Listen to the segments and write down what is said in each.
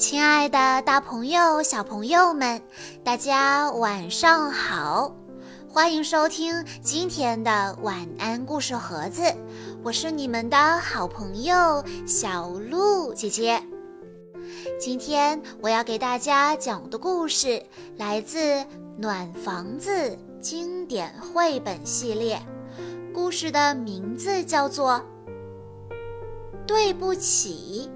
亲爱的，大朋友、小朋友们，大家晚上好！欢迎收听今天的晚安故事盒子，我是你们的好朋友小鹿姐姐。今天我要给大家讲的故事来自《暖房子》经典绘本系列，故事的名字叫做《对不起》。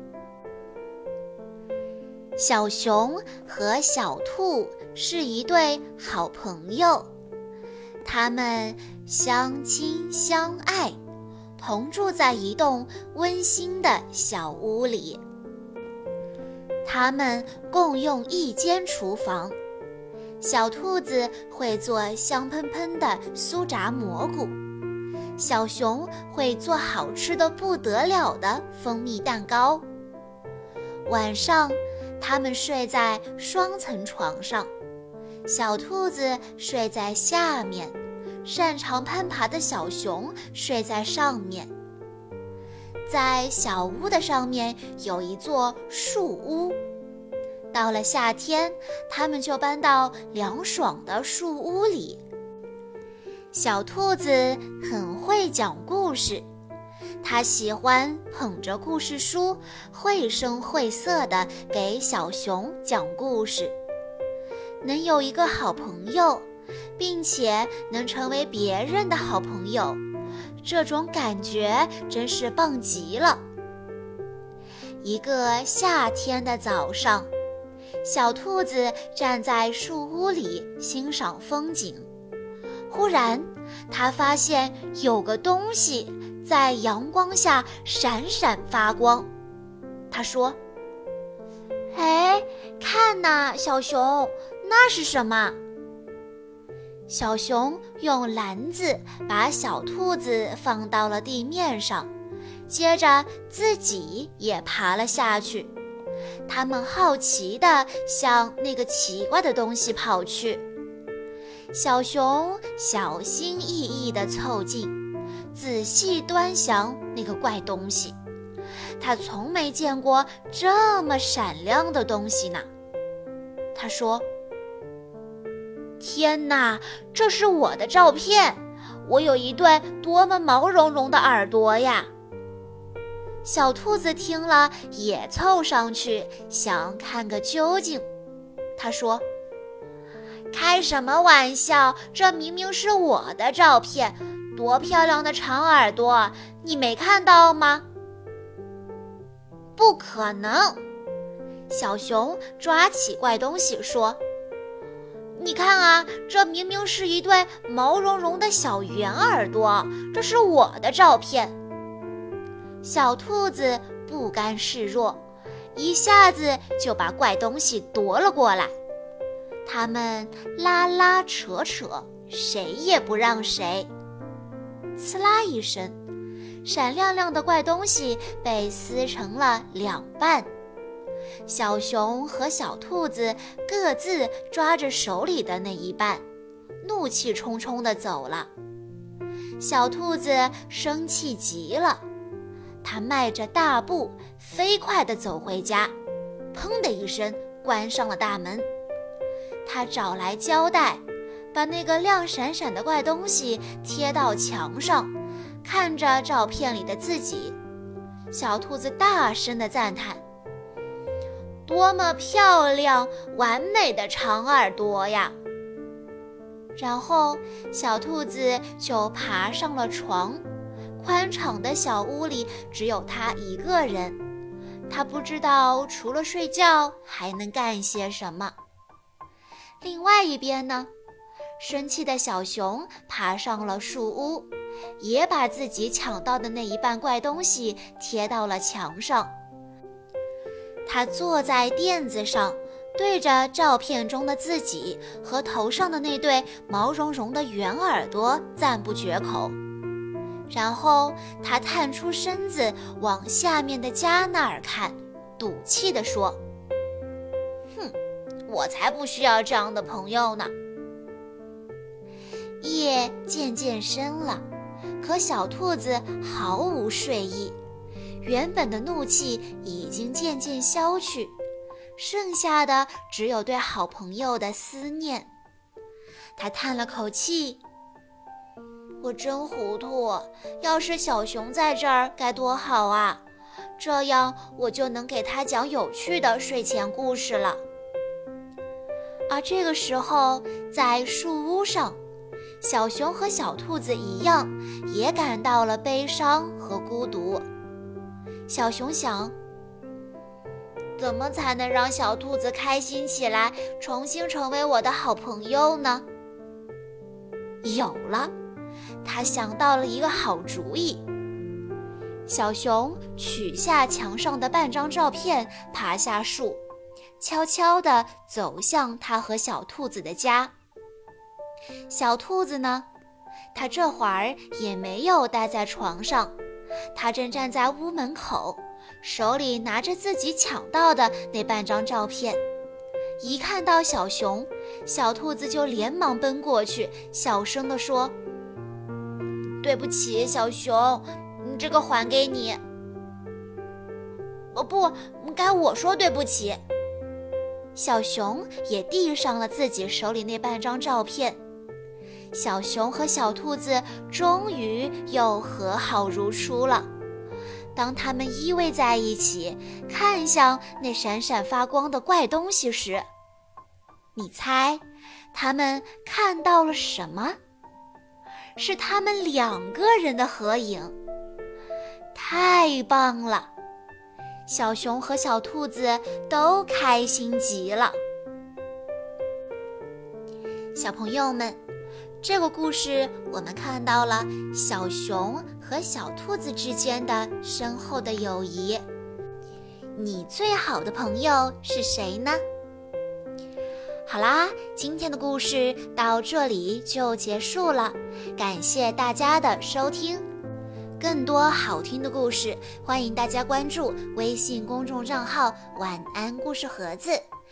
小熊和小兔是一对好朋友，他们相亲相爱，同住在一栋温馨的小屋里。他们共用一间厨房，小兔子会做香喷喷的酥炸蘑菇，小熊会做好吃的不得了的蜂蜜蛋糕。晚上。他们睡在双层床上，小兔子睡在下面，擅长攀爬的小熊睡在上面。在小屋的上面有一座树屋，到了夏天，他们就搬到凉爽的树屋里。小兔子很会讲故事。他喜欢捧着故事书，绘声绘色地给小熊讲故事。能有一个好朋友，并且能成为别人的好朋友，这种感觉真是棒极了。一个夏天的早上，小兔子站在树屋里欣赏风景，忽然，它发现有个东西。在阳光下闪闪发光，他说：“哎，看呐，小熊，那是什么？”小熊用篮子把小兔子放到了地面上，接着自己也爬了下去。他们好奇地向那个奇怪的东西跑去。小熊小心翼翼地凑近。仔细端详那个怪东西，他从没见过这么闪亮的东西呢。他说：“天哪，这是我的照片！我有一对多么毛茸茸的耳朵呀！”小兔子听了也凑上去想看个究竟。他说：“开什么玩笑？这明明是我的照片！”多漂亮的长耳朵，你没看到吗？不可能！小熊抓起怪东西说：“你看啊，这明明是一对毛茸茸的小圆耳朵，这是我的照片。”小兔子不甘示弱，一下子就把怪东西夺了过来。他们拉拉扯扯，谁也不让谁。刺啦一声，闪亮亮的怪东西被撕成了两半。小熊和小兔子各自抓着手里的那一半，怒气冲冲地走了。小兔子生气极了，它迈着大步飞快地走回家，砰的一声关上了大门。它找来胶带。把那个亮闪闪的怪东西贴到墙上，看着照片里的自己，小兔子大声地赞叹：“多么漂亮、完美的长耳朵呀！”然后，小兔子就爬上了床。宽敞的小屋里只有它一个人，它不知道除了睡觉还能干些什么。另外一边呢？生气的小熊爬上了树屋，也把自己抢到的那一半怪东西贴到了墙上。他坐在垫子上，对着照片中的自己和头上的那对毛茸茸的圆耳朵赞不绝口。然后他探出身子往下面的家那儿看，赌气地说：“哼，我才不需要这样的朋友呢。”夜渐渐深了，可小兔子毫无睡意，原本的怒气已经渐渐消去，剩下的只有对好朋友的思念。他叹了口气：“我真糊涂，要是小熊在这儿该多好啊！这样我就能给他讲有趣的睡前故事了。”而这个时候，在树屋上，小熊和小兔子一样，也感到了悲伤和孤独。小熊想：怎么才能让小兔子开心起来，重新成为我的好朋友呢？有了，他想到了一个好主意。小熊取下墙上的半张照片，爬下树。悄悄地走向他和小兔子的家。小兔子呢？它这会儿也没有待在床上，它正站在屋门口，手里拿着自己抢到的那半张照片。一看到小熊，小兔子就连忙奔过去，小声地说：“对不起，小熊，这个还给你。”哦，不该我说对不起。小熊也递上了自己手里那半张照片，小熊和小兔子终于又和好如初了。当他们依偎在一起，看向那闪闪发光的怪东西时，你猜，他们看到了什么？是他们两个人的合影。太棒了！小熊和小兔子都开心极了。小朋友们，这个故事我们看到了小熊和小兔子之间的深厚的友谊。你最好的朋友是谁呢？好啦，今天的故事到这里就结束了，感谢大家的收听。更多好听的故事，欢迎大家关注微信公众账号“晚安故事盒子”，